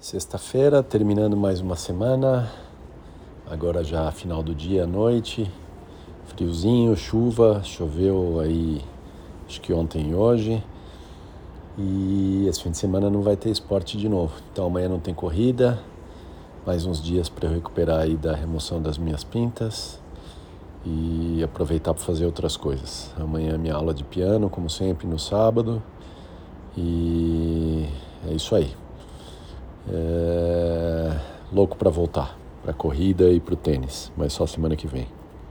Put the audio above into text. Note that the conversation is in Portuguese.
Sexta-feira, terminando mais uma semana. Agora já final do dia, noite. Friozinho, chuva, choveu aí acho que ontem e hoje. E esse fim de semana não vai ter esporte de novo. Então amanhã não tem corrida. Mais uns dias para eu recuperar aí da remoção das minhas pintas e aproveitar para fazer outras coisas. Amanhã minha aula de piano, como sempre, no sábado. E é isso aí. É... Louco para voltar para corrida e para o tênis, mas só semana que vem.